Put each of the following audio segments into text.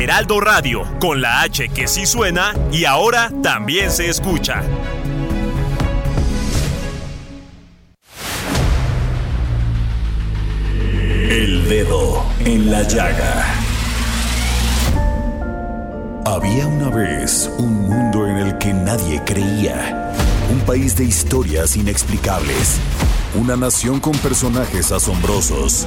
Heraldo Radio, con la H que sí suena y ahora también se escucha. El dedo en la llaga. Había una vez un mundo en el que nadie creía. Un país de historias inexplicables. Una nación con personajes asombrosos.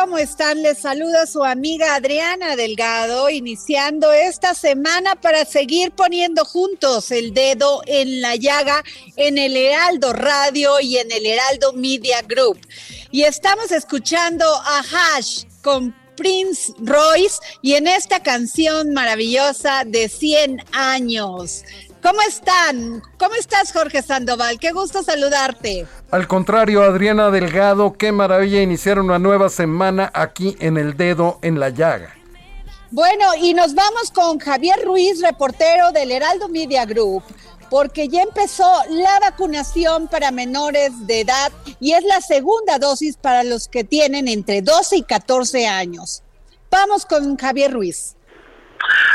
¿cómo están? Les saluda su amiga Adriana Delgado, iniciando esta semana para seguir poniendo juntos el dedo en la llaga en el Heraldo Radio y en el Heraldo Media Group. Y estamos escuchando a Hash con Prince Royce y en esta canción maravillosa de 100 años. ¿Cómo están? ¿Cómo estás, Jorge Sandoval? Qué gusto saludarte. Al contrario, Adriana Delgado, qué maravilla iniciar una nueva semana aquí en el dedo en la llaga. Bueno, y nos vamos con Javier Ruiz, reportero del Heraldo Media Group, porque ya empezó la vacunación para menores de edad y es la segunda dosis para los que tienen entre 12 y 14 años. Vamos con Javier Ruiz.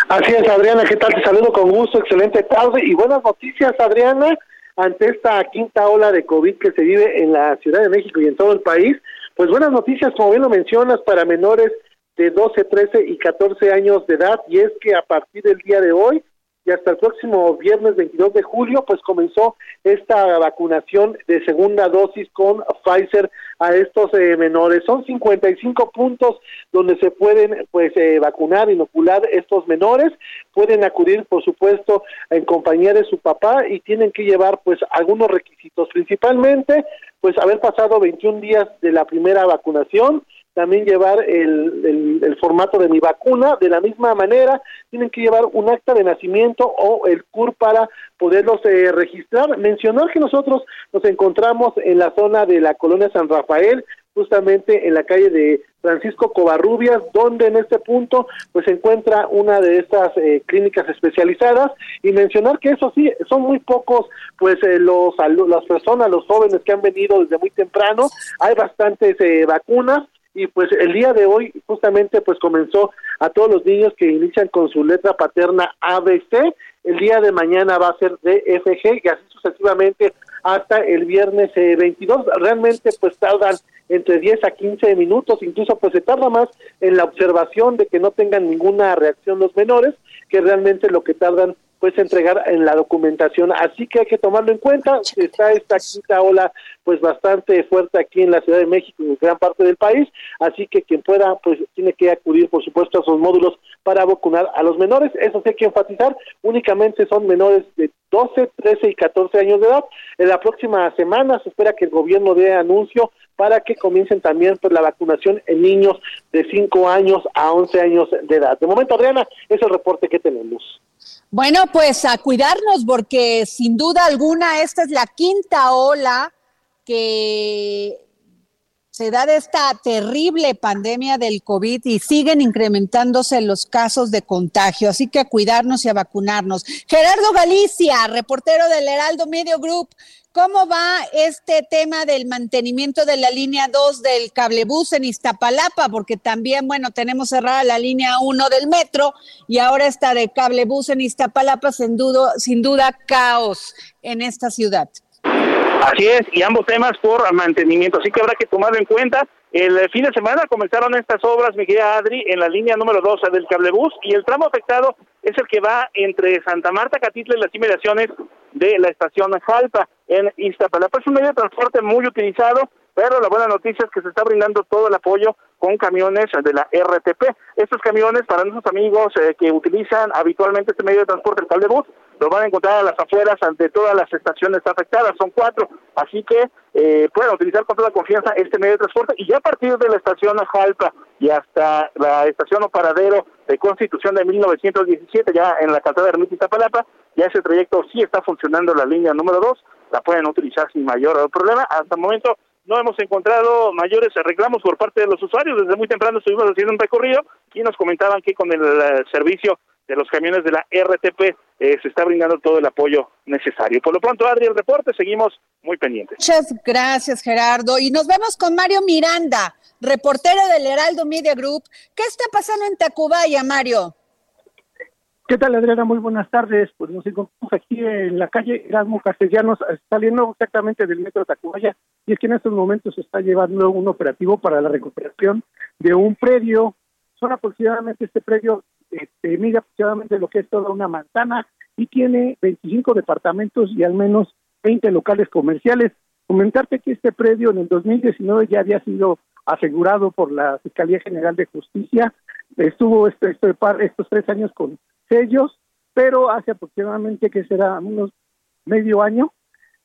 Así es, Adriana, ¿qué tal? Te saludo con gusto, excelente tarde y buenas noticias, Adriana, ante esta quinta ola de COVID que se vive en la Ciudad de México y en todo el país. Pues buenas noticias, como bien lo mencionas, para menores de 12, 13 y 14 años de edad, y es que a partir del día de hoy y hasta el próximo viernes 22 de julio, pues comenzó esta vacunación de segunda dosis con Pfizer a estos eh, menores. Son 55 puntos donde se pueden pues eh, vacunar, inocular estos menores. Pueden acudir, por supuesto, en compañía de su papá y tienen que llevar pues algunos requisitos, principalmente pues haber pasado 21 días de la primera vacunación, también llevar el, el, formato de mi vacuna. De la misma manera, tienen que llevar un acta de nacimiento o el CUR para poderlos eh, registrar. Mencionar que nosotros nos encontramos en la zona de la colonia San Rafael, justamente en la calle de Francisco Covarrubias, donde en este punto pues se encuentra una de estas eh, clínicas especializadas y mencionar que eso sí son muy pocos pues eh, los las personas, los jóvenes que han venido desde muy temprano, hay bastantes eh, vacunas y pues el día de hoy justamente pues comenzó a todos los niños que inician con su letra paterna ABC, el día de mañana va a ser DFG y así sucesivamente hasta el viernes eh, 22, realmente pues tardan entre 10 a 15 minutos, incluso pues se tarda más en la observación de que no tengan ninguna reacción los menores, que realmente lo que tardan pues entregar en la documentación, así que hay que tomarlo en cuenta, está esta quinta ola pues bastante fuerte aquí en la Ciudad de México y en gran parte del país, así que quien pueda pues tiene que acudir por supuesto a esos módulos para vacunar a los menores, eso sí hay que enfatizar, únicamente son menores de 12, 13 y 14 años de edad, en la próxima semana se espera que el gobierno dé anuncio para que comiencen también pues, la vacunación en niños de 5 años a 11 años de edad. De momento, Adriana, es el reporte que tenemos. Bueno, pues a cuidarnos porque sin duda alguna esta es la quinta ola que se da de esta terrible pandemia del COVID y siguen incrementándose los casos de contagio, así que a cuidarnos y a vacunarnos. Gerardo Galicia, reportero del Heraldo Medio Group, ¿cómo va este tema del mantenimiento de la línea 2 del cablebús en Iztapalapa? Porque también, bueno, tenemos cerrada la línea 1 del metro y ahora está de cablebús en Iztapalapa, sin duda, sin duda caos en esta ciudad. Así es, y ambos temas por mantenimiento, así que habrá que tomarlo en cuenta. El fin de semana comenzaron estas obras, mi querida Adri, en la línea número 2 del cablebús y el tramo afectado es el que va entre Santa Marta, Catitla y las inmediaciones de la estación Jalpa en Iztapalapa. Es un medio de transporte muy utilizado, pero la buena noticia es que se está brindando todo el apoyo con camiones de la RTP. Estos camiones, para nuestros amigos eh, que utilizan habitualmente este medio de transporte, el cablebús, los van a encontrar a las afueras de todas las estaciones afectadas, son cuatro, así que eh, pueden utilizar con toda confianza este medio de transporte y ya a partir de la estación Jalpa y hasta la estación o paradero de Constitución de 1917, ya en la calzada de Ermita Iztapalapa, ya ese trayecto sí está funcionando la línea número dos, la pueden utilizar sin mayor problema. Hasta el momento no hemos encontrado mayores reclamos por parte de los usuarios. Desde muy temprano estuvimos haciendo un recorrido y nos comentaban que con el, servicio de los camiones de la RTP eh, se está brindando todo el apoyo necesario. Por lo pronto, Adri, el reporte, seguimos muy pendientes. Muchas gracias, Gerardo. Y nos vemos con Mario Miranda, reportero del Heraldo Media Group. ¿Qué está pasando en Tacubaya, Mario? ¿Qué tal, Adriana? Muy buenas tardes. Pues nos encontramos aquí en la calle Erasmo Castellanos, saliendo exactamente del metro Tacubaya, y es que en estos momentos se está llevando un operativo para la recuperación de un predio. Son aproximadamente, este predio este, mide aproximadamente lo que es toda una manzana y tiene 25 departamentos y al menos 20 locales comerciales. Comentarte que este predio en el 2019 ya había sido asegurado por la Fiscalía General de Justicia. Estuvo este, este par, estos tres años con sellos, pero hace aproximadamente que será unos medio año,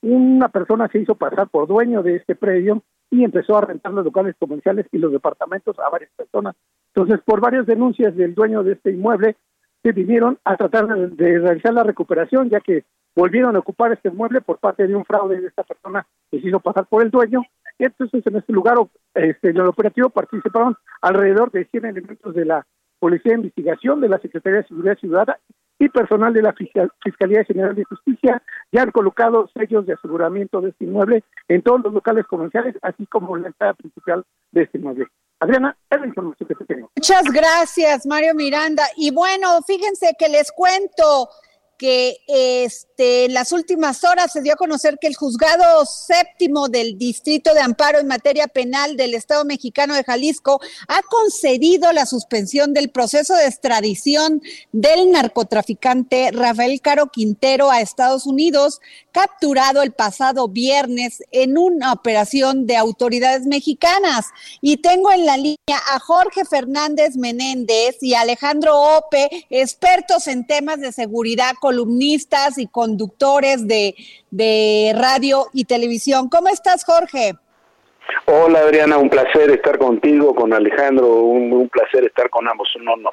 una persona se hizo pasar por dueño de este predio y empezó a rentar los locales comerciales y los departamentos a varias personas. Entonces, por varias denuncias del dueño de este inmueble, se vinieron a tratar de, realizar la recuperación, ya que volvieron a ocupar este inmueble por parte de un fraude de esta persona que se hizo pasar por el dueño. Entonces, en este lugar, este, en el operativo participaron alrededor de 100 elementos de la Policía de Investigación, de la Secretaría de Seguridad Ciudadana y personal de la Fiscal- Fiscalía General de Justicia ya han colocado sellos de aseguramiento de este inmueble en todos los locales comerciales, así como en la entrada principal de este inmueble. Adriana, es la información que te tengo. Muchas gracias, Mario Miranda. Y bueno, fíjense que les cuento que este, en las últimas horas se dio a conocer que el juzgado séptimo del Distrito de Amparo en materia penal del Estado mexicano de Jalisco ha concedido la suspensión del proceso de extradición del narcotraficante Rafael Caro Quintero a Estados Unidos, capturado el pasado viernes en una operación de autoridades mexicanas. Y tengo en la línea a Jorge Fernández Menéndez y Alejandro Ope, expertos en temas de seguridad, columnistas y conductores de, de radio y televisión. ¿Cómo estás, Jorge? Hola Adriana, un placer estar contigo, con Alejandro, un, un placer estar con ambos, un honor.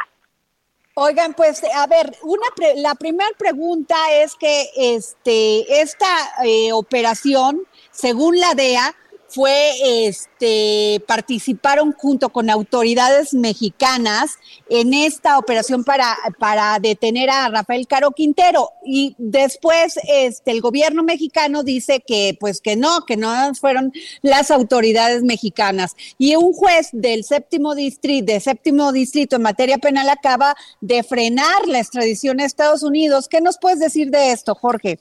Oigan, pues a ver, una pre- la primera pregunta es que este esta eh, operación, según la DEA, fue este participaron junto con autoridades mexicanas en esta operación para para detener a Rafael Caro Quintero y después este el gobierno mexicano dice que pues que no, que no fueron las autoridades mexicanas y un juez del séptimo distrito de séptimo distrito en materia penal acaba de frenar la extradición a Estados Unidos. ¿Qué nos puedes decir de esto, Jorge?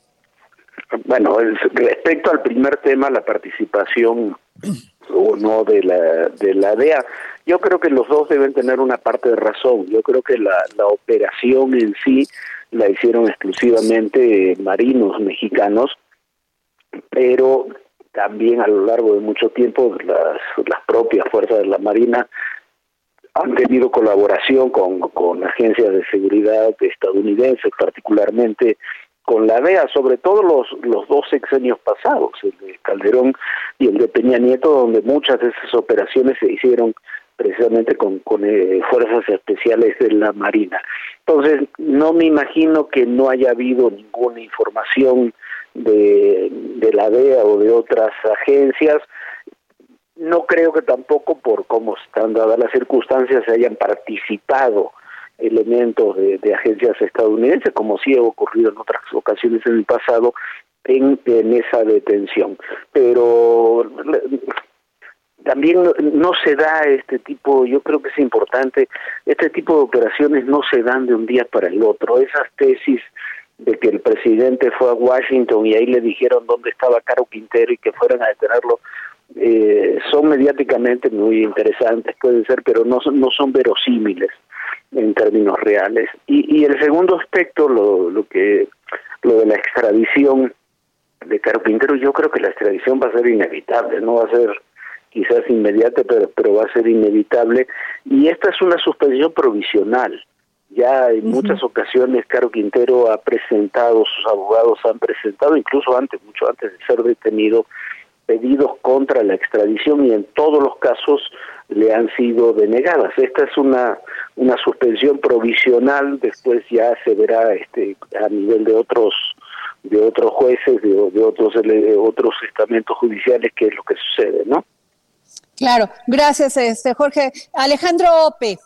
Bueno, el- respecto al primer tema, la participación o no de la, de la DEA, yo creo que los dos deben tener una parte de razón. Yo creo que la, la operación en sí la hicieron exclusivamente marinos mexicanos, pero también a lo largo de mucho tiempo las, las propias fuerzas de la Marina han tenido colaboración con, con agencias de seguridad estadounidenses, particularmente con la DEA, sobre todo los, los dos sexenios pasados, el de Calderón y el de Peña Nieto, donde muchas de esas operaciones se hicieron precisamente con, con eh, fuerzas especiales de la Marina. Entonces, no me imagino que no haya habido ninguna información de, de la DEA o de otras agencias no creo que tampoco por cómo están dadas las circunstancias se hayan participado elementos de, de agencias estadounidenses, como sí ha ocurrido en otras ocasiones en el pasado, en, esa detención. Pero también no, se da este tipo, yo creo que es importante, este tipo de operaciones no se dan de un día para el otro. Esas tesis de que el presidente fue a Washington y ahí le dijeron dónde estaba Caro Quintero y que fueran a detenerlo, eh, son mediáticamente muy interesantes, pueden ser, pero no, no son verosímiles en términos reales. Y, y el segundo aspecto, lo, lo que lo de la extradición de Caro Quintero, yo creo que la extradición va a ser inevitable, no va a ser quizás inmediata, pero, pero va a ser inevitable. Y esta es una suspensión provisional. Ya en muchas ocasiones Caro Quintero ha presentado, sus abogados han presentado, incluso antes, mucho antes de ser detenido, pedidos contra la extradición y en todos los casos le han sido denegadas. Esta es una una suspensión provisional, después ya se verá este a nivel de otros de otros jueces, de, de otros de otros estamentos judiciales qué es lo que sucede, ¿no? Claro, gracias, este Jorge. Alejandro Ope.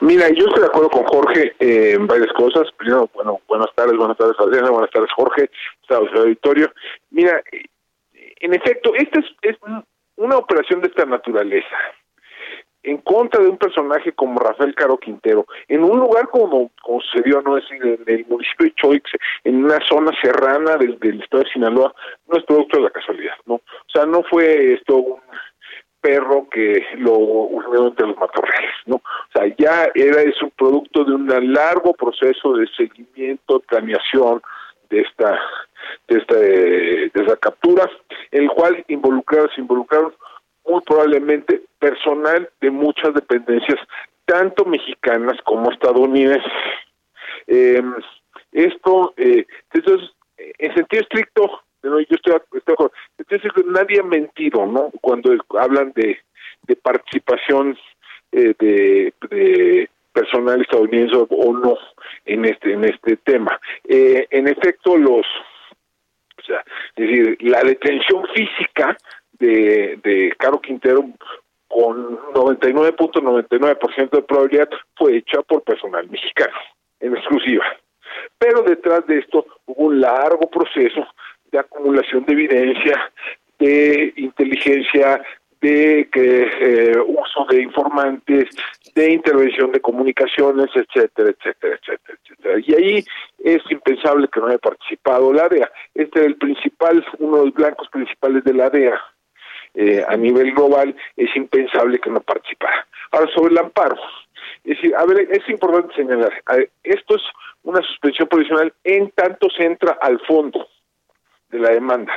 Mira, yo estoy de acuerdo con Jorge eh, en varias cosas. Primero, bueno, buenas tardes, buenas tardes Adriana, buenas tardes Jorge, Estados del auditorio. Mira, en efecto, esta es, es un- una operación de esta naturaleza en contra de un personaje como Rafael Caro Quintero, en un lugar como, como sucedió, no es en el municipio de Choix, en una zona serrana del, del estado de Sinaloa, no es producto de la casualidad, ¿no? O sea, no fue esto un perro que lo unió entre los matorrales, ¿no? O sea, ya era es un producto de un largo proceso de seguimiento, planeación de esta de esta de esta captura, el cual involucraron se involucraron muy probablemente personal de muchas dependencias, tanto mexicanas como estadounidenses. Eh, esto, eh, entonces, en sentido estricto, no, yo estoy, estoy de acuerdo, en sentido estricto, nadie ha mentido, ¿no? Cuando hablan de, de participación eh, de, de personal estadounidense o no en este en este tema. Eh, en efecto, los, o sea, decir, la detención física de, de Caro Quintero con 99.99% de probabilidad fue hecha por personal mexicano, en exclusiva. Pero detrás de esto hubo un largo proceso de acumulación de evidencia, de inteligencia, de que, eh, uso de informantes, de intervención de comunicaciones, etcétera, etcétera, etcétera, etcétera. Y ahí es impensable que no haya participado la DEA. Este era el principal, uno de los blancos principales de la DEA eh, a nivel global, es impensable que no participara. Ahora, sobre el amparo, es decir, a ver, es importante señalar, esto es una suspensión provisional en tanto se entra al fondo de la demanda.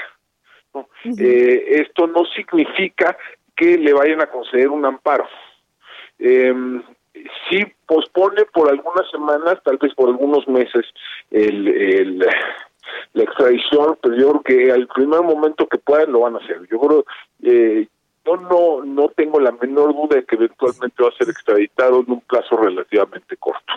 ¿No? Eh, esto no significa que le vayan a conceder un amparo. Eh, si pospone por algunas semanas, tal vez por algunos meses, el, el, la extradición, pero yo creo que al primer momento que puedan lo van a hacer. Yo creo, eh, yo no, no tengo la menor duda de que eventualmente va a ser extraditado en un plazo relativamente corto.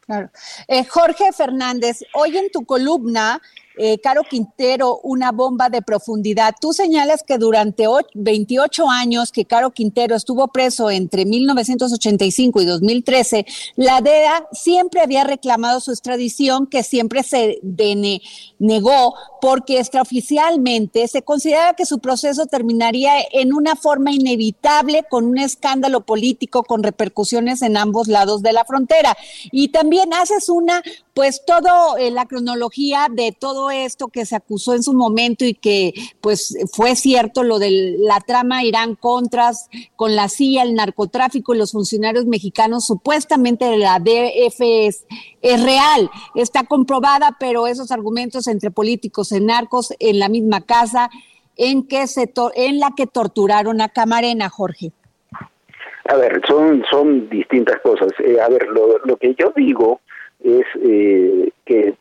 Claro. Eh, Jorge Fernández, hoy en tu columna, eh, Caro Quintero, una bomba de profundidad. Tú señalas que durante och- 28 años que Caro Quintero estuvo preso entre 1985 y 2013, la DEA siempre había reclamado su extradición, que siempre se dene- negó, porque extraoficialmente se consideraba que su proceso terminaría en una forma inevitable con un escándalo político con repercusiones en ambos lados de la frontera. Y también haces una, pues todo eh, la cronología de todo esto que se acusó en su momento y que pues fue cierto lo de la trama Irán Contras con la CIA, el narcotráfico y los funcionarios mexicanos, supuestamente de la DF es, real, está comprobada, pero esos argumentos entre políticos y narcos en la misma casa en que se en la que torturaron a Camarena, Jorge. A ver, son, son distintas cosas. Eh, a ver, lo, lo que yo digo es eh, que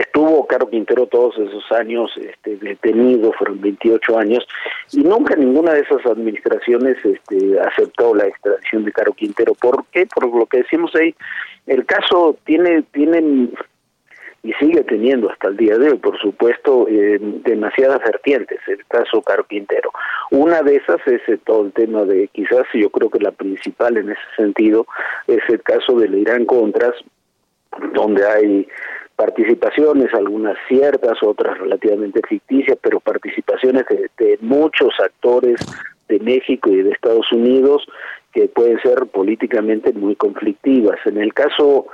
estuvo Caro Quintero todos esos años este, detenido, fueron 28 años, y nunca ninguna de esas administraciones este, aceptó la extradición de Caro Quintero. ¿Por qué? Por lo que decimos ahí, el caso tiene, tiene y sigue teniendo hasta el día de hoy, por supuesto, eh, demasiadas vertientes, el caso Caro Quintero. Una de esas es eh, todo el tema de, quizás yo creo que la principal en ese sentido, es el caso del Irán Contras, donde hay participaciones, algunas ciertas, otras relativamente ficticias, pero participaciones de, muchos actores de México y de Estados Unidos que pueden ser políticamente muy conflictivas. En el caso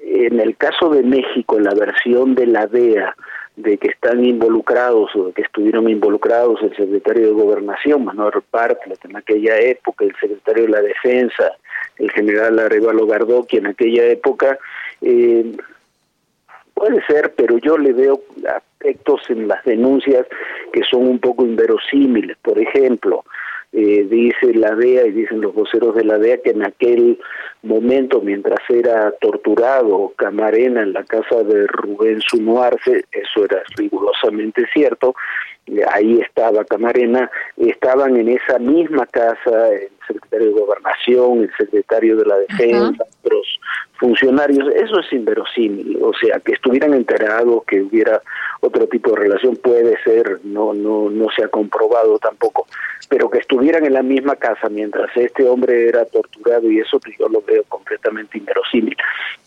en el caso de México, la versión de la DEA, de que están involucrados o de que estuvieron involucrados el secretario de Gobernación, Manuel Bartlett, en aquella época, el secretario de la Defensa, el general Arevalo Gardó, en aquella época, eh, puede ser, pero yo le veo aspectos en las denuncias que son un poco inverosímiles. Por ejemplo, eh, dice la DEA y dicen los voceros de la DEA que en aquel momento, mientras era torturado Camarena en la casa de Rubén Sunuarce, eso era rigurosamente cierto, ahí estaba Camarena, estaban en esa misma casa el secretario de Gobernación, el secretario de la Defensa, otros funcionarios, eso es inverosímil, o sea, que estuvieran enterados, que hubiera otro tipo de relación puede ser, no no no se ha comprobado tampoco, pero que estuvieran en la misma casa mientras este hombre era torturado y eso yo lo veo completamente inverosímil.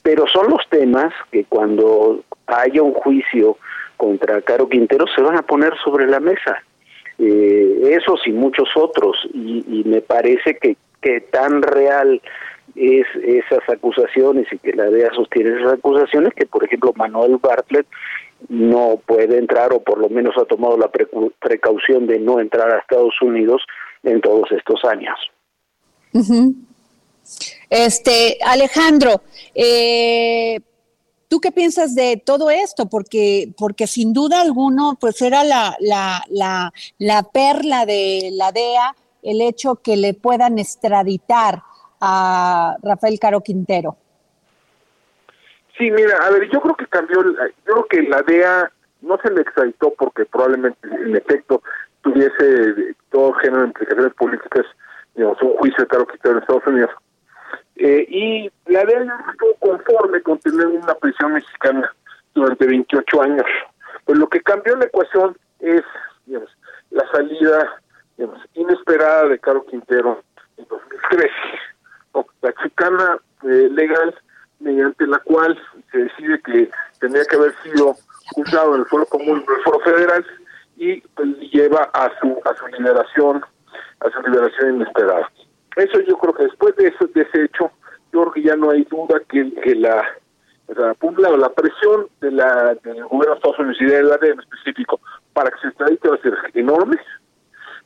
Pero son los temas que cuando haya un juicio contra Caro Quintero se van a poner sobre la mesa. Eh, esos y muchos otros, y, y me parece que, que tan real es esas acusaciones y que la DEA sostiene esas acusaciones que, por ejemplo, Manuel Bartlett no puede entrar o por lo menos ha tomado la precaución de no entrar a Estados Unidos en todos estos años. Este, Alejandro, eh, ¿tú qué piensas de todo esto? Porque, porque sin duda alguno, pues era la, la, la, la perla de la DEA el hecho que le puedan extraditar a Rafael Caro Quintero. Sí, mira, a ver, yo creo que cambió, yo creo que la DEA no se le extraditó porque probablemente en efecto tuviese todo género de implicaciones políticas, digamos, un juicio de Caro Quintero en Estados Unidos. Eh, y la DEA estuvo conforme con tener una prisión mexicana durante 28 años. Pues lo que cambió la ecuación es, digamos, la salida digamos, inesperada de Caro Quintero en 2013. ¿no? La chicana eh, legal mediante la cual se decide que tendría que haber sido juzgado en el foro común del foro federal y pues, lleva a su a su liberación a su liberación inesperada eso yo creo que después de ese, de ese hecho yo creo que ya no hay duda que, que la lado, la presión de la, del gobierno de Estados Unidos y de la DEA en específico para que se extradite va a ser enorme,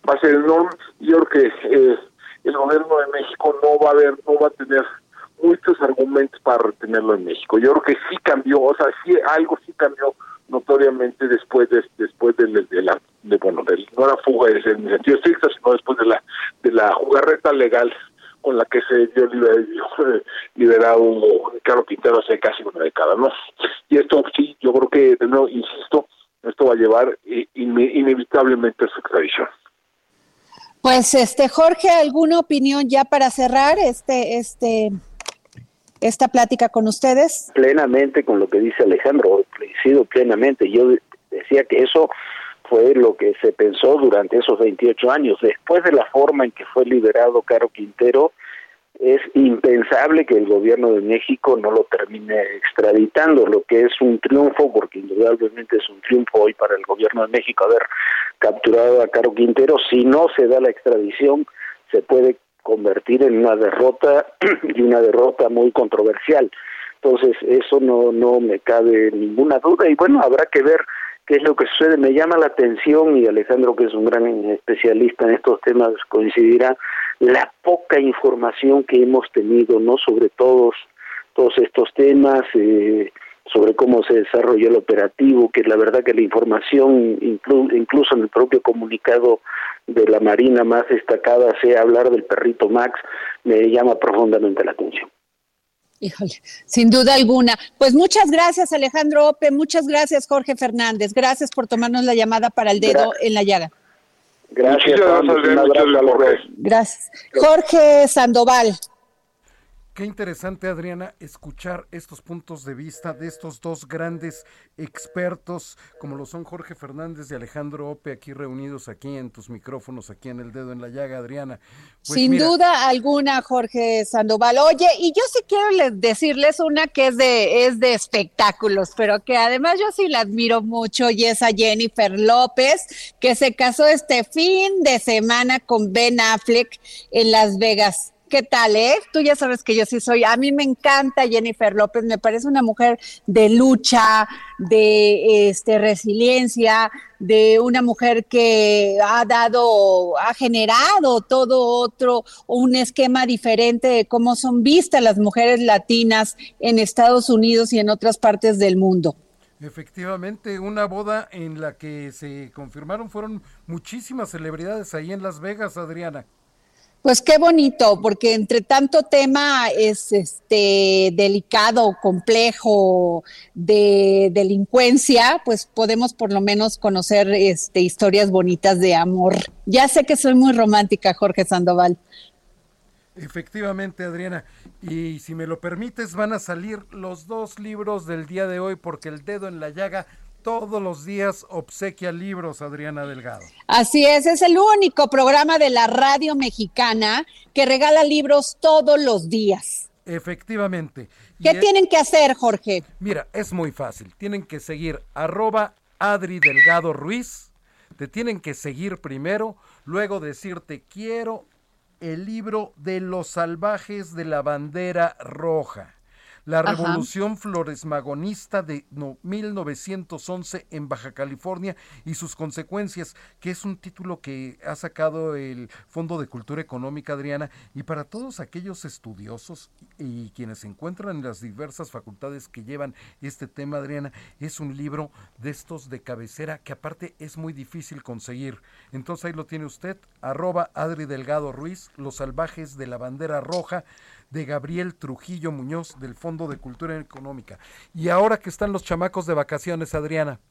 va a ser enorme, yo creo que eh, el gobierno de México no va a ver, no va a tener muchos argumentos para retenerlo en México. Yo creo que sí cambió, o sea, sí algo sí cambió notoriamente después de después de, de la de, bueno, del, no la fuga en sentido estricto, sino después de la de la jugarreta legal con la que se dio liber- liberado Carlos Quintero hace casi una década, ¿no? Y esto sí, yo creo que, de nuevo, insisto, esto va a llevar eh, ine- inevitablemente a su extradición. Pues, este, Jorge, ¿alguna opinión ya para cerrar este, este, esta plática con ustedes? plenamente con lo que dice Alejandro, coincido plenamente. Yo de- decía que eso fue lo que se pensó durante esos 28 años. Después de la forma en que fue liberado Caro Quintero, es impensable que el gobierno de México no lo termine extraditando, lo que es un triunfo, porque indudablemente es un triunfo hoy para el gobierno de México haber capturado a Caro Quintero. Si no se da la extradición, se puede convertir en una derrota y una derrota muy controversial. Entonces, eso no, no me cabe ninguna duda y bueno, habrá que ver qué es lo que sucede. Me llama la atención y Alejandro, que es un gran especialista en estos temas, coincidirá la poca información que hemos tenido, ¿no? Sobre todos, todos estos temas, eh, sobre cómo se desarrolló el operativo, que la verdad que la información, inclu- incluso en el propio comunicado de la Marina más destacada, sea hablar del perrito Max, me llama profundamente la atención. Híjole, sin duda alguna. Pues muchas gracias, Alejandro Ope, muchas gracias, Jorge Fernández. Gracias por tomarnos la llamada para el dedo en la llaga. Gracias. Gracias. Jorge Sandoval. Qué interesante, Adriana, escuchar estos puntos de vista de estos dos grandes expertos, como lo son Jorge Fernández y Alejandro Ope, aquí reunidos aquí en tus micrófonos, aquí en el dedo en la llaga, Adriana. Pues Sin mira, duda alguna, Jorge Sandoval. Oye, y yo sí quiero le- decirles una que es de, es de espectáculos, pero que además yo sí la admiro mucho, y es a Jennifer López, que se casó este fin de semana con Ben Affleck en Las Vegas. ¿Qué tal, eh? Tú ya sabes que yo sí soy, a mí me encanta Jennifer López, me parece una mujer de lucha, de este resiliencia, de una mujer que ha dado, ha generado todo otro, un esquema diferente de cómo son vistas las mujeres latinas en Estados Unidos y en otras partes del mundo. Efectivamente, una boda en la que se confirmaron fueron muchísimas celebridades ahí en Las Vegas, Adriana. Pues qué bonito, porque entre tanto tema es este delicado, complejo de delincuencia, pues podemos por lo menos conocer este historias bonitas de amor. Ya sé que soy muy romántica, Jorge Sandoval. Efectivamente, Adriana. Y si me lo permites, van a salir los dos libros del día de hoy, porque el dedo en la llaga todos los días obsequia libros, Adriana Delgado. Así es, es el único programa de la radio mexicana que regala libros todos los días. Efectivamente. Y ¿Qué es- tienen que hacer, Jorge? Mira, es muy fácil. Tienen que seguir arroba Adri Delgado Ruiz. Te tienen que seguir primero, luego decirte quiero el libro de los salvajes de la bandera roja. La Ajá. revolución floresmagonista de no- 1911 en Baja California y sus consecuencias, que es un título que ha sacado el Fondo de Cultura Económica, Adriana, y para todos aquellos estudiosos y quienes se encuentran en las diversas facultades que llevan este tema, Adriana, es un libro de estos de cabecera que aparte es muy difícil conseguir. Entonces ahí lo tiene usted, arroba Adri Delgado Ruiz, Los Salvajes de la Bandera Roja, de Gabriel Trujillo Muñoz del Fondo de Cultura Económica. Y ahora que están los chamacos de vacaciones, Adriana.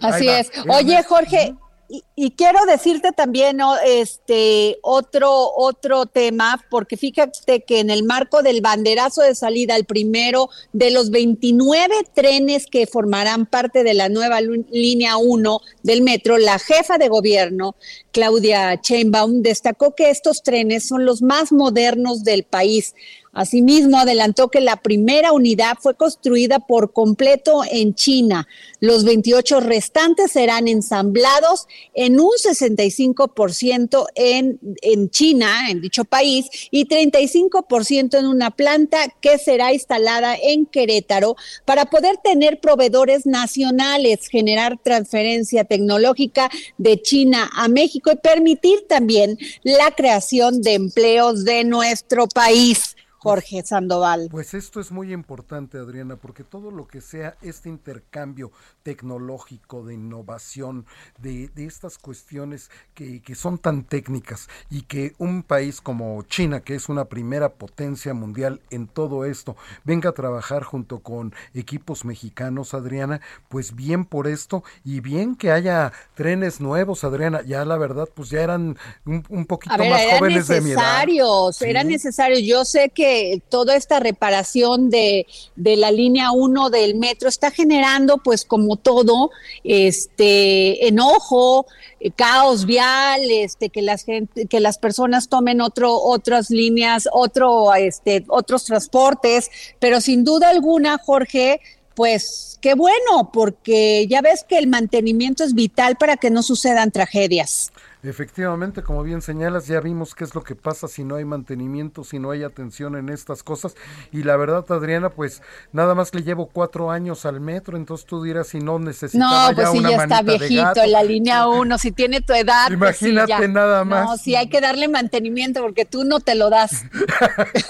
Así es. Oye, Jorge, y, quiero decirte también este otro otro tema, porque fíjate que en el marco del banderazo de salida, el primero de los 29 trenes que formarán parte de la nueva línea 1 del metro, la jefa de gobierno, Claudia Sheinbaum, destacó que estos trenes son los más modernos del país. Asimismo, adelantó que la primera unidad fue construida por completo en China. Los 28 restantes serán ensamblados en un 65% en, en China, en dicho país, y 35% en una planta que será instalada en Querétaro para poder tener proveedores nacionales, generar transferencia tecnológica de China a México y permitir también la creación de empleos de nuestro país. Jorge Sandoval. Pues esto es muy importante, Adriana, porque todo lo que sea este intercambio tecnológico, de innovación, de, de estas cuestiones que, que son tan técnicas y que un país como China, que es una primera potencia mundial en todo esto, venga a trabajar junto con equipos mexicanos, Adriana, pues bien por esto y bien que haya trenes nuevos, Adriana, ya la verdad, pues ya eran un, un poquito ver, más eran jóvenes de mi edad. necesarios, eran necesarios. Yo sé que toda esta reparación de, de la línea 1 del metro está generando, pues como todo, este enojo, eh, caos vial, este que las gente, que las personas tomen otro, otras líneas, otro, este, otros transportes, pero sin duda alguna, Jorge, pues qué bueno, porque ya ves que el mantenimiento es vital para que no sucedan tragedias. Efectivamente, como bien señalas, ya vimos qué es lo que pasa si no hay mantenimiento, si no hay atención en estas cosas. Y la verdad, Adriana, pues nada más le llevo cuatro años al metro, entonces tú dirás si no necesitaba No, pues ya sí, una ya está viejito la línea 1, si tiene tu edad. pues sí, Imagínate nada más. No, sí, hay que darle mantenimiento porque tú no te lo das.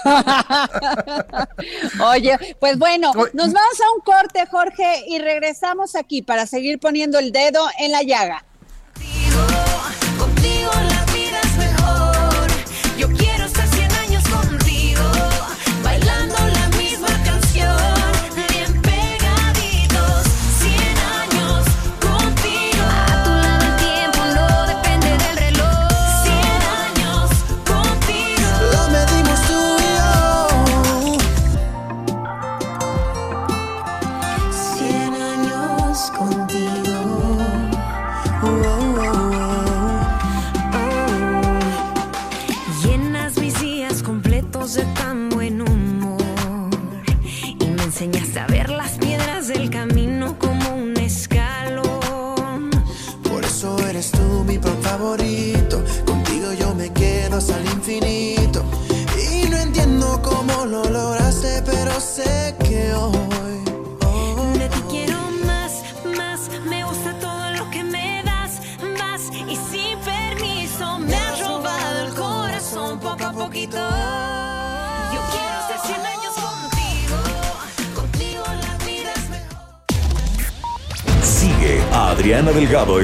Oye, pues bueno, nos vamos a un corte, Jorge, y regresamos aquí para seguir poniendo el dedo en la llaga. Contigo la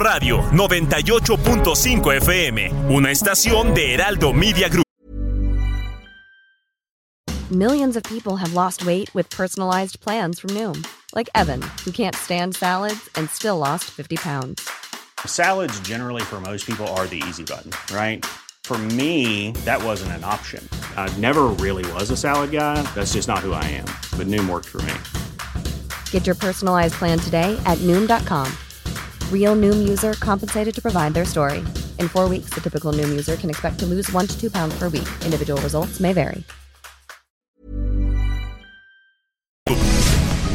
Radio 98.5 FM, una estación de Heraldo Media Group. Millions of people have lost weight with personalized plans from Noom, like Evan, who can't stand salads and still lost 50 pounds. Salads, generally, for most people, are the easy button, right? For me, that wasn't an option. I never really was a salad guy. That's just not who I am. But Noom worked for me. Get your personalized plan today at Noom.com. Real Noom user compensated to provide their story. In four weeks, the typical Noom user can expect to lose one to two pounds per week. Individual results may vary.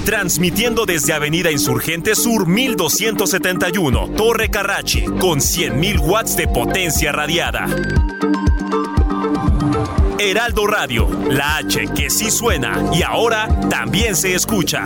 Transmitiendo desde Avenida Insurgente Sur 1271, Torre Carrachi, con 100.000 watts de potencia radiada. Heraldo Radio, la H que sí suena y ahora también se escucha.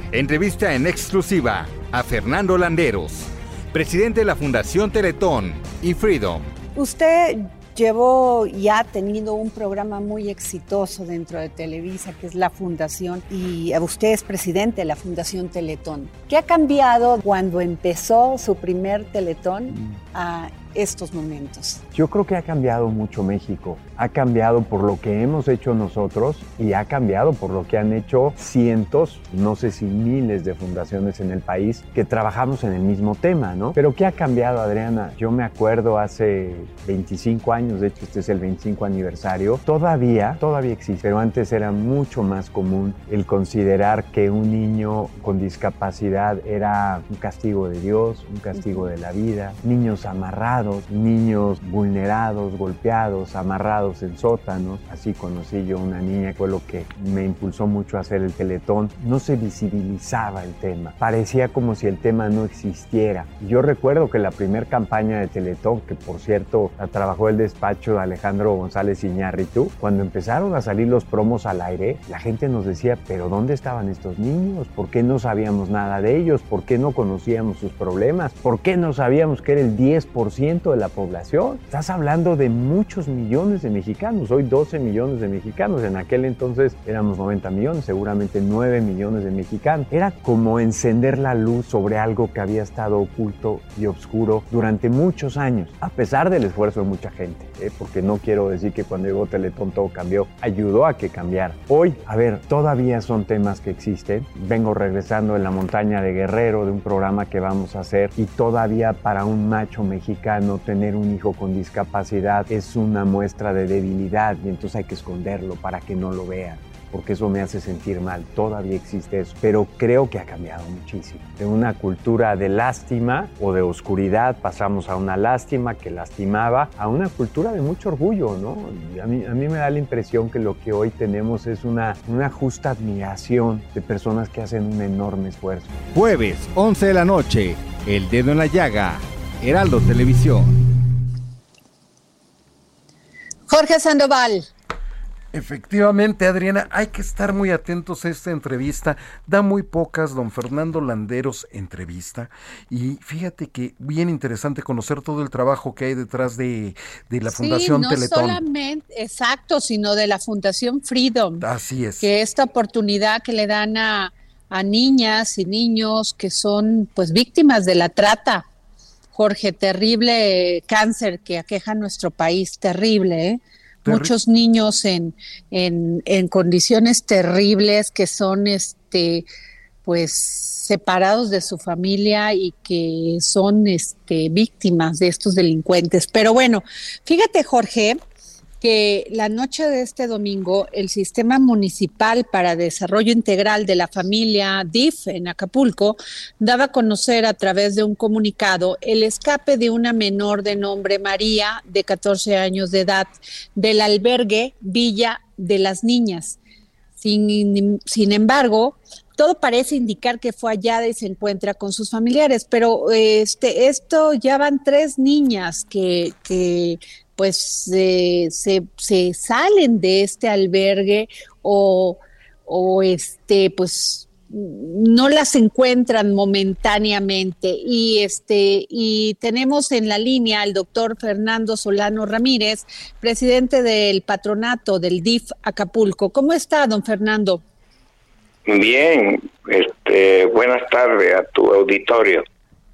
entrevista en exclusiva a Fernando Landeros, presidente de la Fundación Teletón y Freedom. Usted llevó ya teniendo un programa muy exitoso dentro de Televisa, que es la Fundación, y usted es presidente de la Fundación Teletón. ¿Qué ha cambiado cuando empezó su primer Teletón a estos momentos? Yo creo que ha cambiado mucho México. Ha cambiado por lo que hemos hecho nosotros y ha cambiado por lo que han hecho cientos, no sé si miles de fundaciones en el país que trabajamos en el mismo tema, ¿no? Pero ¿qué ha cambiado, Adriana? Yo me acuerdo hace 25 años, de hecho este es el 25 aniversario, todavía, todavía existe, pero antes era mucho más común el considerar que un niño con discapacidad era un castigo de Dios, un castigo de la vida, niños amarrados, niños vulnerados, golpeados, amarrados en sótanos. Así conocí yo una niña, fue lo que me impulsó mucho a hacer el teletón. No se visibilizaba el tema, parecía como si el tema no existiera. Yo recuerdo que la primera campaña de teletón, que por cierto la trabajó el despacho de Alejandro González Iñárritu, cuando empezaron a salir los promos al aire, la gente nos decía, pero ¿dónde estaban estos niños? ¿Por qué no sabíamos nada de ellos? ¿Por qué no conocíamos sus problemas? ¿Por qué no sabíamos que era el 10% de la población? Estás hablando de muchos millones de mexicanos, hoy 12 millones de mexicanos, en aquel entonces éramos 90 millones, seguramente 9 millones de mexicanos. Era como encender la luz sobre algo que había estado oculto y oscuro durante muchos años, a pesar del esfuerzo de mucha gente, ¿eh? porque no quiero decir que cuando llegó Teletón todo cambió, ayudó a que cambiara. Hoy, a ver, todavía son temas que existen. Vengo regresando en la montaña de Guerrero de un programa que vamos a hacer y todavía para un macho mexicano tener un hijo con discapacidad es una muestra de debilidad y entonces hay que esconderlo para que no lo vean. porque eso me hace sentir mal. Todavía existe eso, pero creo que ha cambiado muchísimo. De una cultura de lástima o de oscuridad pasamos a una lástima que lastimaba, a una cultura de mucho orgullo, ¿no? A mí, a mí me da la impresión que lo que hoy tenemos es una, una justa admiración de personas que hacen un enorme esfuerzo. Jueves, 11 de la noche, El Dedo en la Llaga, Heraldo Televisión. Jorge Sandoval. Efectivamente, Adriana, hay que estar muy atentos a esta entrevista. Da muy pocas don Fernando Landeros entrevista. Y fíjate que bien interesante conocer todo el trabajo que hay detrás de, de la Fundación sí, no Teletón. solamente, exacto, sino de la Fundación Freedom. Así es. Que esta oportunidad que le dan a, a niñas y niños que son pues víctimas de la trata. Jorge, terrible cáncer que aqueja a nuestro país, terrible, ¿eh? Terri- muchos niños en, en, en condiciones terribles que son este pues separados de su familia y que son este víctimas de estos delincuentes. Pero bueno, fíjate Jorge que la noche de este domingo el Sistema Municipal para Desarrollo Integral de la Familia DIF en Acapulco daba a conocer a través de un comunicado el escape de una menor de nombre María de 14 años de edad del albergue Villa de las Niñas. Sin, sin embargo, todo parece indicar que fue hallada y se encuentra con sus familiares, pero este, esto ya van tres niñas que, que pues eh, se, se salen de este albergue o, o este, pues no las encuentran momentáneamente y este y tenemos en la línea al doctor Fernando Solano Ramírez, presidente del patronato del DIF Acapulco. ¿Cómo está, don Fernando? Bien, este, buenas tardes a tu auditorio.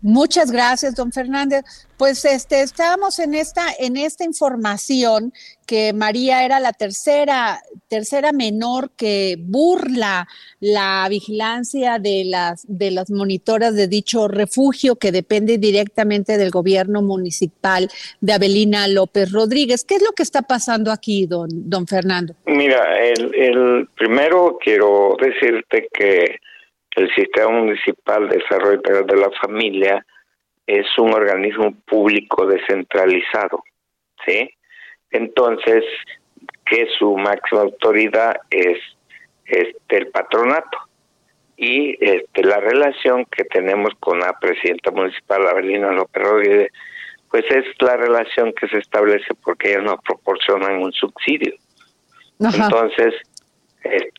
Muchas gracias, don Fernández. Pues este estábamos en esta en esta información que María era la tercera tercera menor que burla la vigilancia de las de las monitoras de dicho refugio que depende directamente del gobierno municipal de Avelina López Rodríguez. ¿Qué es lo que está pasando aquí, don don Fernando? Mira, el, el primero quiero decirte que el Sistema Municipal de Desarrollo Integral de la Familia es un organismo público descentralizado, ¿sí? Entonces, que su máxima autoridad es este el patronato y este la relación que tenemos con la presidenta municipal Avelina López Rodríguez pues es la relación que se establece porque ellas nos proporcionan un subsidio. Entonces,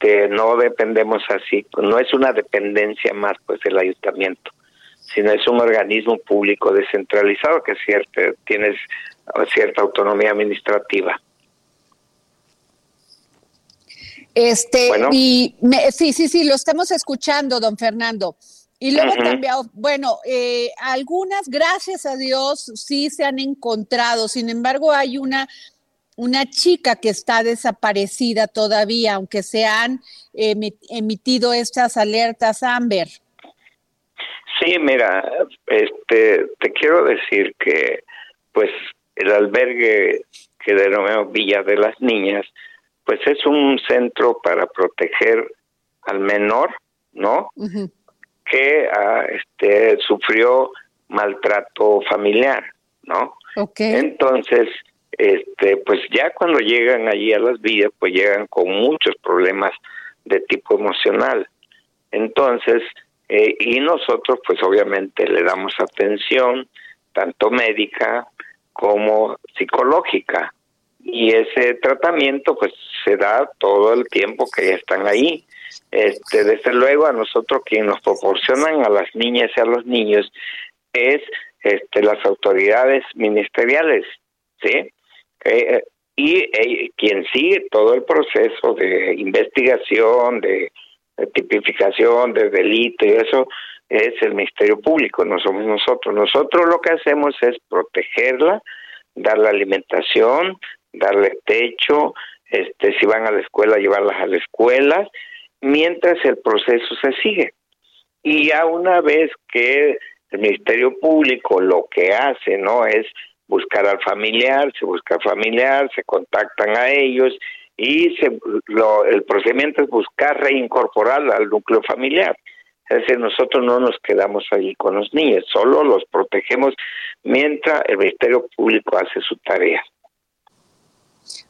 este no dependemos así, no es una dependencia más pues del ayuntamiento, sino es un organismo público descentralizado que cierto, tiene cierta autonomía administrativa. Este, Bueno. y me- sí, sí, sí, lo estamos escuchando, don Fernando. Y luego Ujú. también, bueno, eh, algunas, gracias a Dios, sí se han encontrado. Sin embargo, hay una, una chica que está desaparecida todavía, aunque se han emi- emitido estas alertas Amber. Sí, mira, este, te quiero decir que, pues, el albergue que denominamos Villa de las Niñas, pues es un centro para proteger al menor, ¿no? Que ah, este, sufrió maltrato familiar, ¿no? Entonces, este, pues ya cuando llegan allí a las villas, pues llegan con muchos problemas de tipo emocional. Entonces, eh, y nosotros, pues obviamente le damos atención, tanto médica como psicológica. Y ese tratamiento, pues se da todo el tiempo que están ahí. Este, desde luego, a nosotros quien nos proporcionan a las niñas y a los niños es este, las autoridades ministeriales, ¿sí? Eh, y eh, quien sigue todo el proceso de investigación, de, tipificación, de delito y eso es el Ministerio Público, no somos nosotros. Nosotros lo que hacemos es protegerla, darle alimentación, darle techo, este, si van a la escuela, llevarlas a la escuela, mientras el proceso se sigue. Y ya una vez que el Ministerio Público lo que hace, ¿no? Es buscar al familiar, se busca al familiar, se contactan a ellos y se, lo, el procedimiento es buscar reincorporarla al núcleo familiar. Es decir, nosotros no nos quedamos allí con los niños, solo los protegemos mientras el Ministerio Público hace su tarea.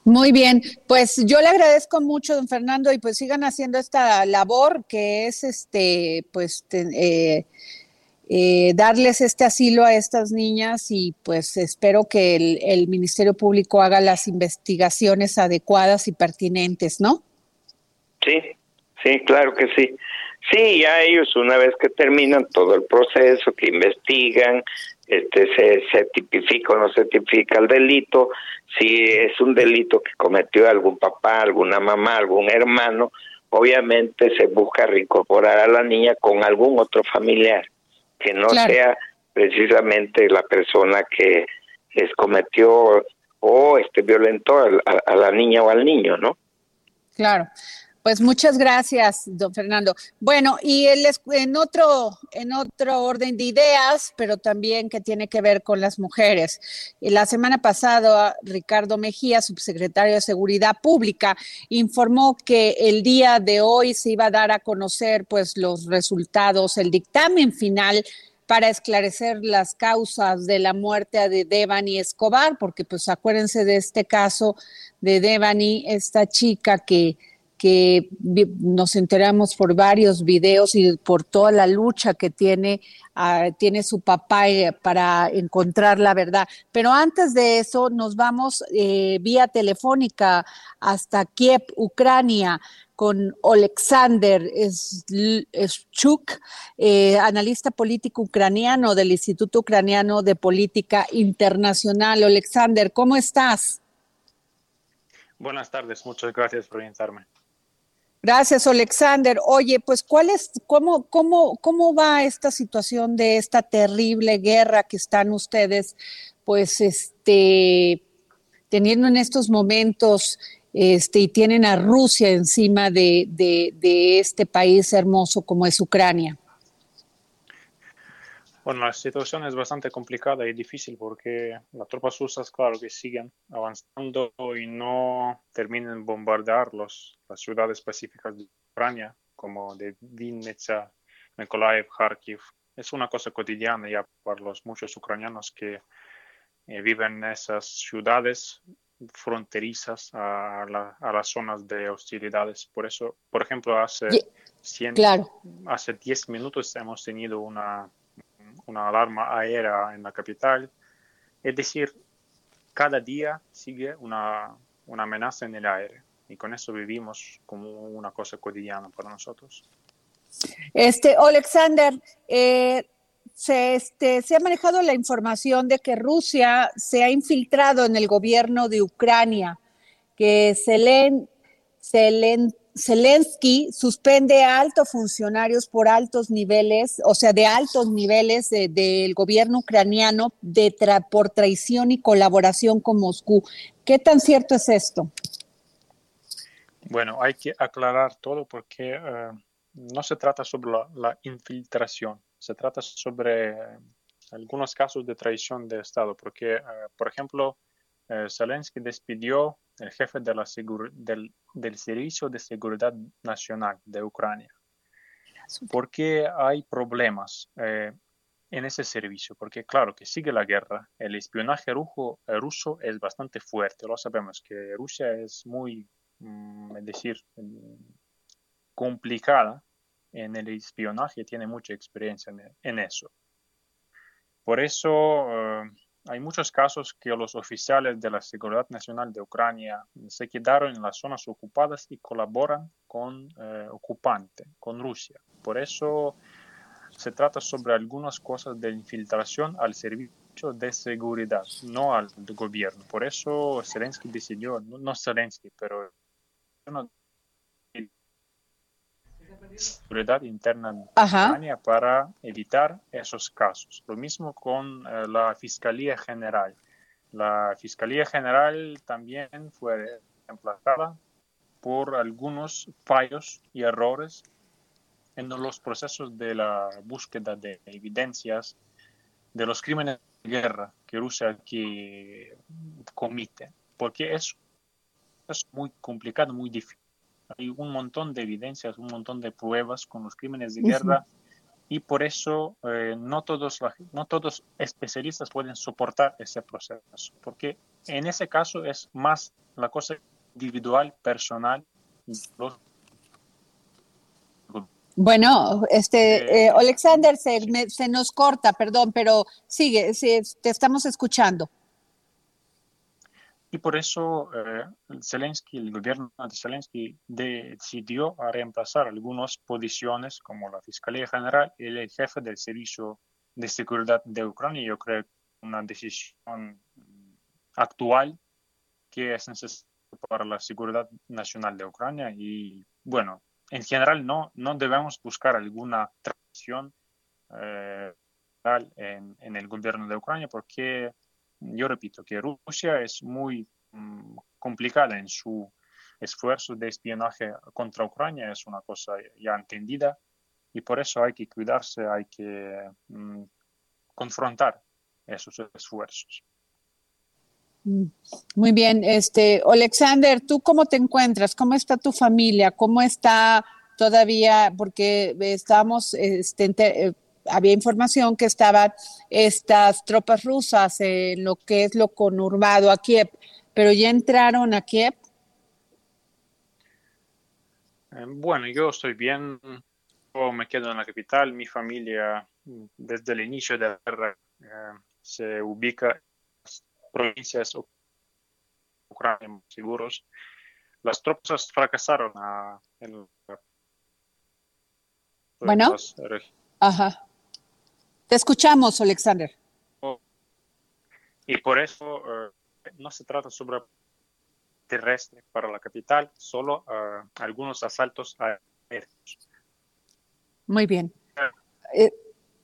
Muy bien, pues yo le agradezco mucho, don Fernando, y pues sigan haciendo esta labor que es este, pues, eh, eh, darles este asilo a estas niñas y pues espero que el, el Ministerio Público haga las investigaciones adecuadas y pertinentes, ¿no? Sí, sí, claro que sí. Sí, ya ellos una vez que terminan todo el proceso, que investigan, este, se, se tipifica o no se tipifica el delito, si es un delito que cometió algún papá, alguna mamá, algún hermano, obviamente se busca reincorporar a la niña con algún otro familiar, que no sea precisamente la persona que les cometió o este violentó a, a la niña o al niño, ¿no? Claro. Pues muchas gracias, don Fernando. Bueno, y el, en otro en otro orden de ideas, pero también que tiene que ver con las mujeres. La semana pasada, Ricardo Mejía, subsecretario de Seguridad Pública, informó que el día de hoy se iba a dar a conocer, pues, los resultados, el dictamen final para esclarecer las causas de la muerte de Devani Escobar, porque pues acuérdense de este caso de Devani, esta chica que que nos enteramos por varios videos y por toda la lucha que tiene, uh, tiene su papá eh, para encontrar la verdad. Pero antes de eso, nos vamos eh, vía telefónica hasta Kiev, Ucrania, con Alexander Schuk, eh, analista político ucraniano del Instituto Ucraniano de Política Internacional. Alexander, ¿cómo estás? Buenas tardes, muchas gracias por invitarme. Gracias, Alexander. Oye, pues, ¿cuál es, cómo, cómo, cómo va esta situación de esta terrible guerra que están ustedes, pues, este, teniendo en estos momentos, este, y tienen a Rusia encima de, de, de este país hermoso como es Ucrania? Bueno, la situación es bastante complicada y difícil porque las tropas rusas, claro, que siguen avanzando y no terminan de bombardear los, las ciudades específicas de Ucrania, como de Vinnytsia, Mykolaiv, Kharkiv. Es una cosa cotidiana ya para los muchos ucranianos que eh, viven en esas ciudades fronterizas a, la, a, las zonas de hostilidades. Por eso, por ejemplo, hace, 100, claro. hace 10 minutos hemos tenido una una alarma aérea en la capital. Es decir, cada día sigue una, una amenaza en el aire y con eso vivimos como una cosa cotidiana para nosotros. Este, Alexander, eh, se, este, se ha manejado la información de que Rusia se ha infiltrado en el gobierno de Ucrania, que Zelen, Zelen, Zelensky suspende a altos funcionarios por altos niveles, o sea, de altos niveles del de, gobierno ucraniano de tra por traición y colaboración con Moscú. ¿Qué tan cierto es esto? Bueno, hay que aclarar todo porque uh, no se trata sobre la, infiltración, se trata sobre algunos casos de traición de Estado, porque, uh, por ejemplo, Zelensky despidió el jefe de la del, del, Servicio de Seguridad Nacional de Ucrania. Porque hay problemas eh, en ese servicio, porque claro que sigue la guerra, el espionaje ruso, el ruso es bastante fuerte, lo sabemos que Rusia es muy, mm, es decir, complicada en el espionaje, tiene mucha experiencia en, en eso. Por eso... Uh, hay muchos casos que los oficiales de la Seguridad Nacional de Ucrania se quedaron en las zonas ocupadas y colaboran con eh, ocupante, con Rusia. Por eso se trata sobre algunas cosas de infiltración al servicio de seguridad, no al gobierno. Por eso Zelensky decidió, no, no Zelensky, pero seguridad interna de Ucrania para evitar esos casos. Lo mismo con eh, la Fiscalía General. La Fiscalía General también fue emplazada por algunos fallos y errores en los procesos de la búsqueda de evidencias de los crímenes de guerra que Rusia aquí comite, porque es es muy complicado, muy difícil. Hay un montón de evidencias, un montón de pruebas con los crímenes de guerra y por eso eh, no, todos la- no todos especialistas pueden soportar ese proceso, porque en ese caso es más la cosa individual, personal. los- Bueno, este, eh, Alexander, se, me- se nos corta, perdón, pero sigue, sí, te estamos escuchando. Y por eso eh, Zelensky, el gobierno de Zelensky decidió reemplazar algunas posiciones como la Fiscalía General y el jefe del Servicio de Seguridad de Ucrania. Yo creo que una decisión actual que es necesaria para la seguridad nacional de Ucrania y bueno, en general no, no debemos buscar alguna traición eh, en el gobierno de Ucrania porque yo repito que Rusia es muy mm, complicada en su esfuerzo de espionaje contra Ucrania, es una cosa ya entendida y por eso hay que cuidarse, hay que mm, confrontar esos esfuerzos. Mm, Muy bien, este, Alexander, ¿tú cómo te encuentras? ¿Cómo está tu familia? ¿Cómo está todavía? Porque estamos, este, había información que estaban estas tropas rusas en lo que es lo conurbado a Kiev, pero ya entraron a Kiev. Eh, Bueno, yo estoy bien, yo me quedo en la capital, mi familia mm, desde el inicio de la guerra eh, se ubica en las provincias u- Ucrania más seguros. Las tropas fracasaron ah, en la- Bueno. regi- Ajá. Te escuchamos, Alexander. y por eso eh, no se trata sobre terrestre para la capital, solo eh, algunos asaltos aéreos. Muy bien. Eh,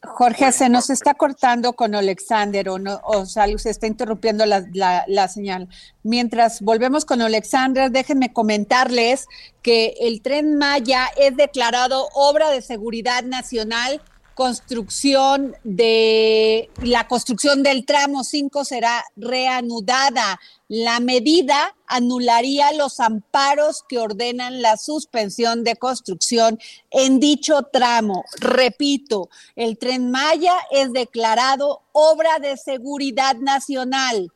Jorge, se nos está cortando con Alexander o, no, o sea, se está interrumpiendo la, la- la señal. Mientras volvemos con Alexander, déjenme comentarles que el tren Maya es declarado obra de seguridad nacional. Construcción de la construcción del tramo 5 será reanudada. La medida anularía los amparos que ordenan la suspensión de construcción en dicho tramo. Repito, el tren Maya es declarado obra de seguridad nacional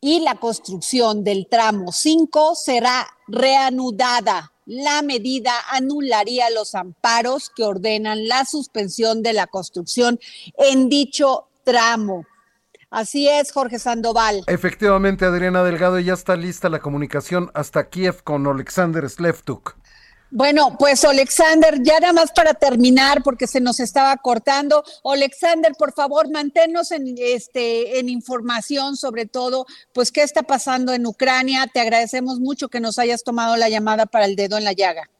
y la construcción del tramo 5 será reanudada. La medida anularía los amparos que ordenan la suspensión de la construcción en dicho tramo. Así es, Jorge Sandoval. Efectivamente, Adriana Delgado, ya está lista la comunicación hasta Kiev con Alexander Slevtuk. Bueno, pues Alexander, ya nada más para terminar, porque se nos estaba cortando. Alexander, por favor, manténnos en, este, en información sobre todo, pues qué está pasando en Ucrania. Te agradecemos mucho que nos hayas tomado la llamada para el dedo en la llaga.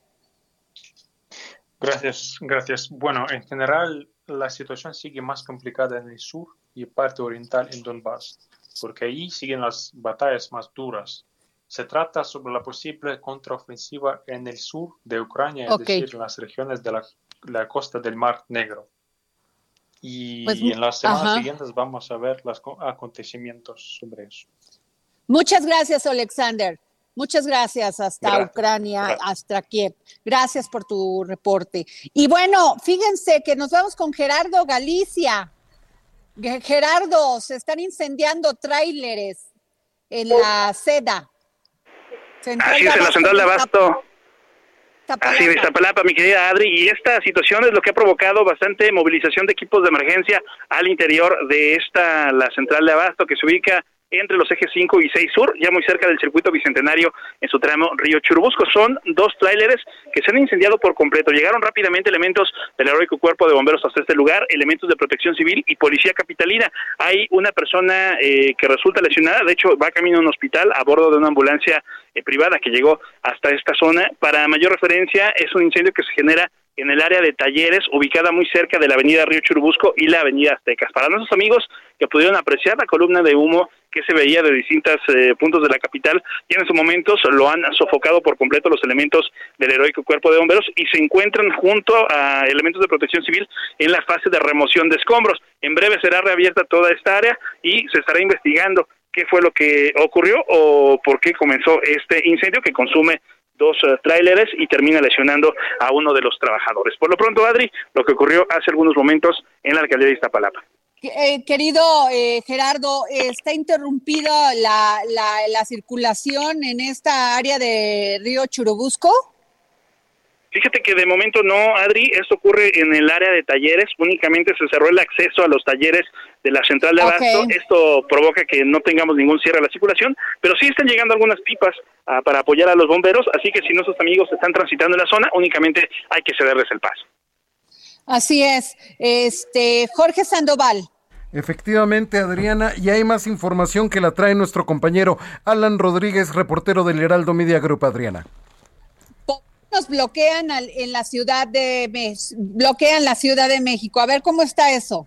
Gracias, gracias. Bueno, en general la situación sigue más complicada en el sur y parte oriental en Donbass, porque ahí siguen las batallas más duras. Se trata sobre la posible contraofensiva en el sur de Ucrania, es decir, en las regiones de la, la costa del Mar Negro. Y Pues, en las semanas ajá. siguientes vamos a ver los co- acontecimientos sobre eso. Muchas gracias, Alexander. Muchas gracias hasta Gracias. Ucrania, Gracias. hasta Kiev. Gracias por tu reporte. Y bueno, fíjense que nos vamos con Gerardo Galicia. Ge- Gerardo, se están incendiando tráileres en la seda. Central Así es, en la central de Abasto. Así es, Iztapalapa, mi querida Adri, y esta situación es lo que ha provocado bastante movilización de equipos de emergencia al interior de esta, la central de Abasto, que se ubica entre los ejes 5 y 6 sur, ya muy cerca del circuito bicentenario en su tramo Río Churubusco. Son dos tráileres que se han incendiado por completo. Llegaron rápidamente elementos del heroico cuerpo de bomberos hasta este lugar, elementos de protección civil y policía capitalina. Hay una persona eh, que resulta lesionada, de hecho va camino a un hospital a bordo de una ambulancia eh, privada que llegó hasta esta zona. Para mayor referencia, es un incendio que se genera en el área de talleres, ubicada muy cerca de la avenida Río Churubusco y la avenida Aztecas. Para nuestros amigos que pudieron apreciar la columna de humo que se veía de distintos eh, puntos de la capital, y en estos momentos lo han sofocado por completo los elementos del heroico cuerpo de bomberos y se encuentran junto a elementos de protección civil en la fase de remoción de escombros. En breve será reabierta toda esta área y se estará investigando qué fue lo que ocurrió o por qué comenzó este incendio que consume dos eh, tráileres y termina lesionando a uno de los trabajadores. Por lo pronto, Adri, lo que ocurrió hace algunos momentos en la alcaldía de Iztapalapa. Eh, querido eh, Gerardo, está interrumpida la, la, la circulación en esta área de Río Churubusco. Fíjate que de momento no, Adri, esto ocurre en el área de talleres, únicamente se cerró el acceso a los talleres de la central de abasto, esto provoca que no tengamos ningún cierre a la circulación, pero sí están llegando algunas pipas ah, para apoyar a los bomberos, así que si nuestros amigos están transitando en la zona, únicamente hay que cederles el paso. Así es. Este, Jorge Sandoval. Efectivamente, Adriana, y hay más información que la trae nuestro compañero Alan Rodríguez, reportero del Heraldo Media Group, Adriana. Nos bloquean en la ciudad de bloquean la Ciudad de México. A ver cómo está eso.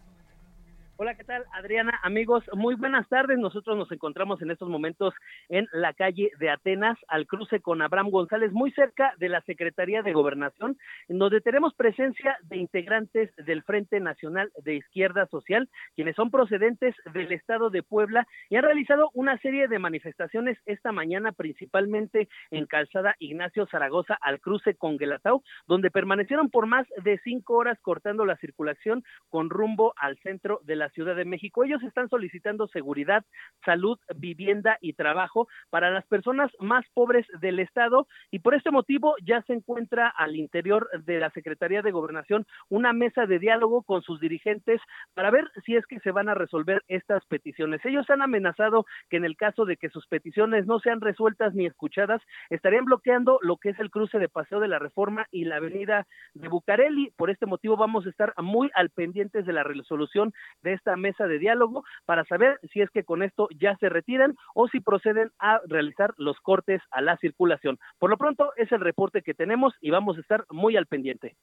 Hola, ¿qué tal, Adriana? Amigos, muy buenas tardes. Nosotros nos encontramos en estos momentos en la calle de Atenas, al cruce con Abraham González, muy cerca de la Secretaría de Gobernación, donde tenemos presencia de integrantes del Frente Nacional de Izquierda Social, quienes son procedentes del estado de Puebla y han realizado una serie de manifestaciones esta mañana, principalmente en Calzada Ignacio Zaragoza, al cruce con Guelatao, donde permanecieron por más de cinco horas cortando la circulación con rumbo al centro de la Ciudad de México. Ellos están solicitando seguridad, salud, vivienda y trabajo para las personas más pobres del Estado y por este motivo ya se encuentra al interior de la Secretaría de Gobernación una mesa de diálogo con sus dirigentes para ver si es que se van a resolver estas peticiones. Ellos han amenazado que en el caso de que sus peticiones no sean resueltas ni escuchadas, estarían bloqueando lo que es el cruce de Paseo de la Reforma y la avenida de Bucareli. Por este motivo vamos a estar muy al pendientes de la resolución de esta mesa de diálogo para saber si es que con esto ya se retiran o si proceden a realizar los cortes a la circulación. Por lo pronto es el reporte que tenemos y vamos a estar muy al pendiente.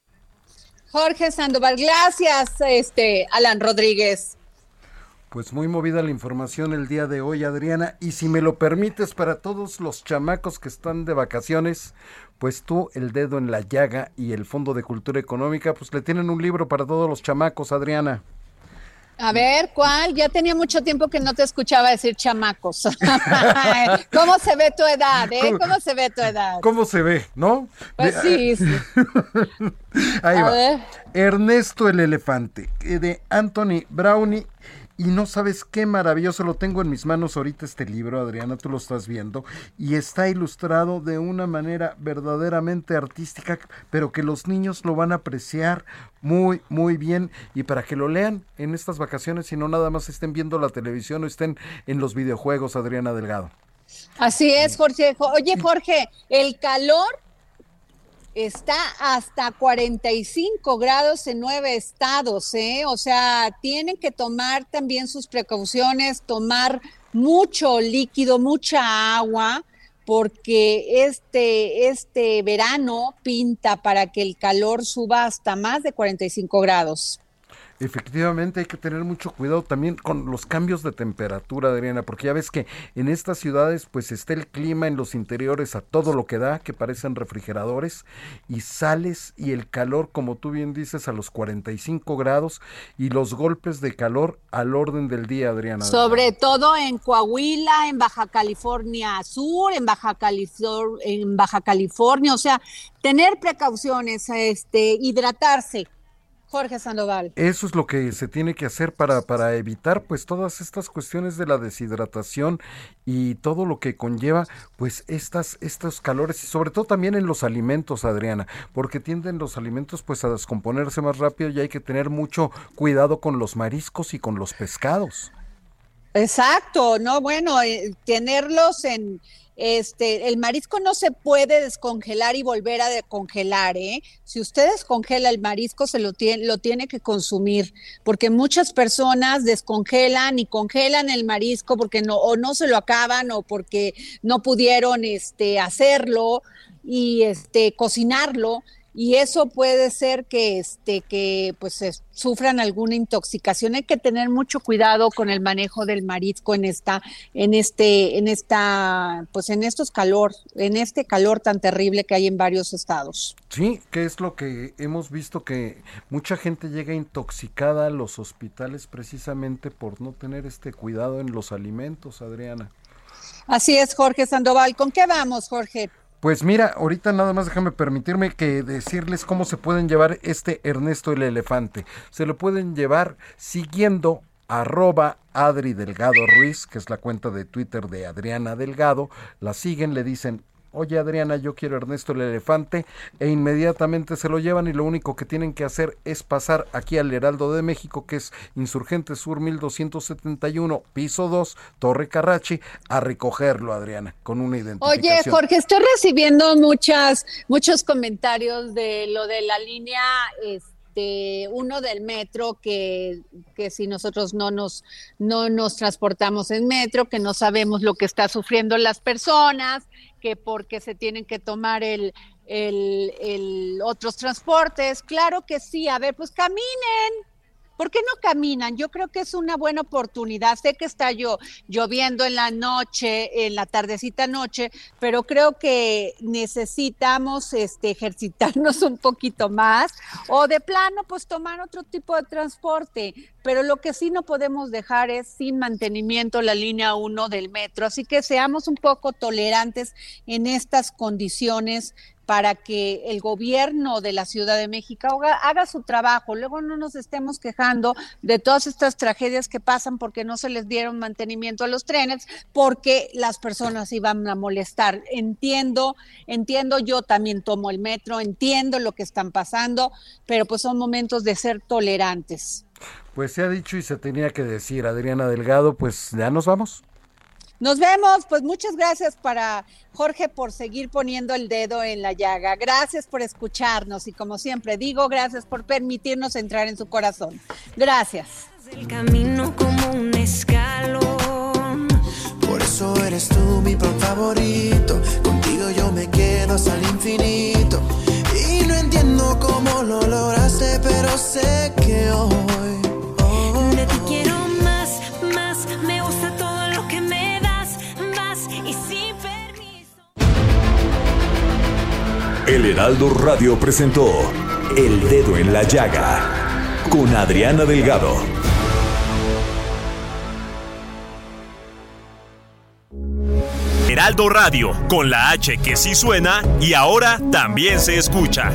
Jorge Sandoval, gracias, este, Alan Rodríguez. Pues muy movida la información el día de hoy, Adriana. Y si me lo permites, para todos los chamacos que están de vacaciones, pues tú, el dedo en la llaga y el Fondo de Cultura Económica, pues le tienen un libro para todos los chamacos, Adriana. A ver, ¿cuál? Ya tenía mucho tiempo que no te escuchaba decir chamacos. ¿Cómo se ve tu edad, eh? ¿Cómo se ve tu edad? ¿Cómo se ve, no? Pues sí, sí. Ahí A va. ver. Ernesto el Elefante, eh, de Anthony Brownie. Y no sabes qué maravilloso, lo tengo en mis manos ahorita este libro, Adriana, tú lo estás viendo, y está ilustrado de una manera verdaderamente artística, pero que los niños lo van a apreciar muy, muy bien, y para que lo lean en estas vacaciones y no nada más estén viendo la televisión o estén en los videojuegos, Adriana Delgado. Así es, Jorge. Jo- Oye, Jorge, el calor está hasta 45 grados en nueve estados, ¿eh? O sea, tienen que tomar también sus precauciones, tomar mucho líquido, mucha agua, porque este, este verano pinta para que el calor suba hasta más de 45 grados. Efectivamente, hay que tener mucho cuidado también con los cambios de temperatura, Adriana, porque ya ves que en estas ciudades pues está el clima en los interiores a todo lo que da, que parecen refrigeradores, y sales y el calor, como tú bien dices, a los 45 grados y los golpes de calor al orden del día, Adriana. Sobre todo en Coahuila, en Baja California Sur, en Baja, Califor- en Baja California, o sea, tener precauciones, este, hidratarse. Jorge Sandoval. Eso es lo que se tiene que hacer para, para evitar pues todas estas cuestiones de la deshidratación y todo lo que conlleva pues estas, estos calores y sobre todo también en los alimentos, Adriana, porque tienden los alimentos pues a descomponerse más rápido y hay que tener mucho cuidado con los mariscos y con los pescados. Exacto, no, bueno, eh, tenerlos en este, el marisco no se puede descongelar y volver a descongelar, ¿eh? Si usted descongela el marisco, se lo tiene, lo tiene que consumir, porque muchas personas descongelan y congelan el marisco porque no, o no se lo acaban, o porque no pudieron este hacerlo y este cocinarlo y eso puede ser que este que pues es- sufran alguna intoxicación. Hay que tener mucho cuidado con el manejo del marisco en esta en este en esta pues en estos calor, en este calor tan terrible que hay en varios estados. Sí, que es lo que hemos visto que mucha gente llega intoxicada a los hospitales precisamente por no tener este cuidado en los alimentos, Adriana. Así es, Jorge Sandoval. ¿Con qué vamos, Jorge? Pues mira, ahorita nada más déjame permitirme que decirles cómo se pueden llevar este Ernesto el Elefante. Se lo pueden llevar siguiendo arroba Adri Delgado Ruiz, que es la cuenta de Twitter de Adriana Delgado. La siguen, le dicen, oye Adriana, yo quiero Ernesto el Elefante, e inmediatamente se lo llevan y lo único que tienen que hacer es pasar aquí al Heraldo de México, que es Insurgente Sur 1271, piso 2, Torre Carrachi, a recogerlo, Adriana, con una identificación. Oye, Jorge, estoy recibiendo muchas, muchos comentarios de lo de la línea, este, uno del metro, que, que si nosotros no nos, no nos transportamos en metro, que no sabemos lo que está sufriendo las personas, que porque se tienen que tomar el, el, el otros transportes. Claro que sí, a ver, pues caminen. ¿Por qué no caminan? Yo creo que es una buena oportunidad. Sé que está yo lloviendo en la noche, en la tardecita noche, pero creo que necesitamos este ejercitarnos un poquito más o de plano pues tomar otro tipo de transporte, pero lo que sí no podemos dejar es sin mantenimiento la línea 1 del metro, así que seamos un poco tolerantes en estas condiciones para que el gobierno de la Ciudad de México haga, su trabajo. Luego no nos estemos quejando de todas estas tragedias que pasan porque no se les dieron mantenimiento a los trenes, porque las personas iban a molestar. Entiendo, entiendo, yo también tomo el metro, entiendo lo que están pasando, pero pues son momentos de ser tolerantes. Pues se ha dicho y se tenía que decir, Adriana Delgado, pues ya nos vamos. Nos vemos, pues muchas gracias para Jorge por seguir poniendo el dedo en la llaga. Gracias por escucharnos y como siempre digo, gracias por permitirnos entrar en su corazón. Gracias. El camino como un escalón. Por eso eres tú mi pan favorito. Contigo yo me quedo hasta el infinito. Y no entiendo cómo lo lograste, pero sé que hoy. De ti quiero El Heraldo Radio presentó El Dedo en la Llaga con Adriana Delgado. Heraldo Radio, con la H que sí suena y ahora también se escucha.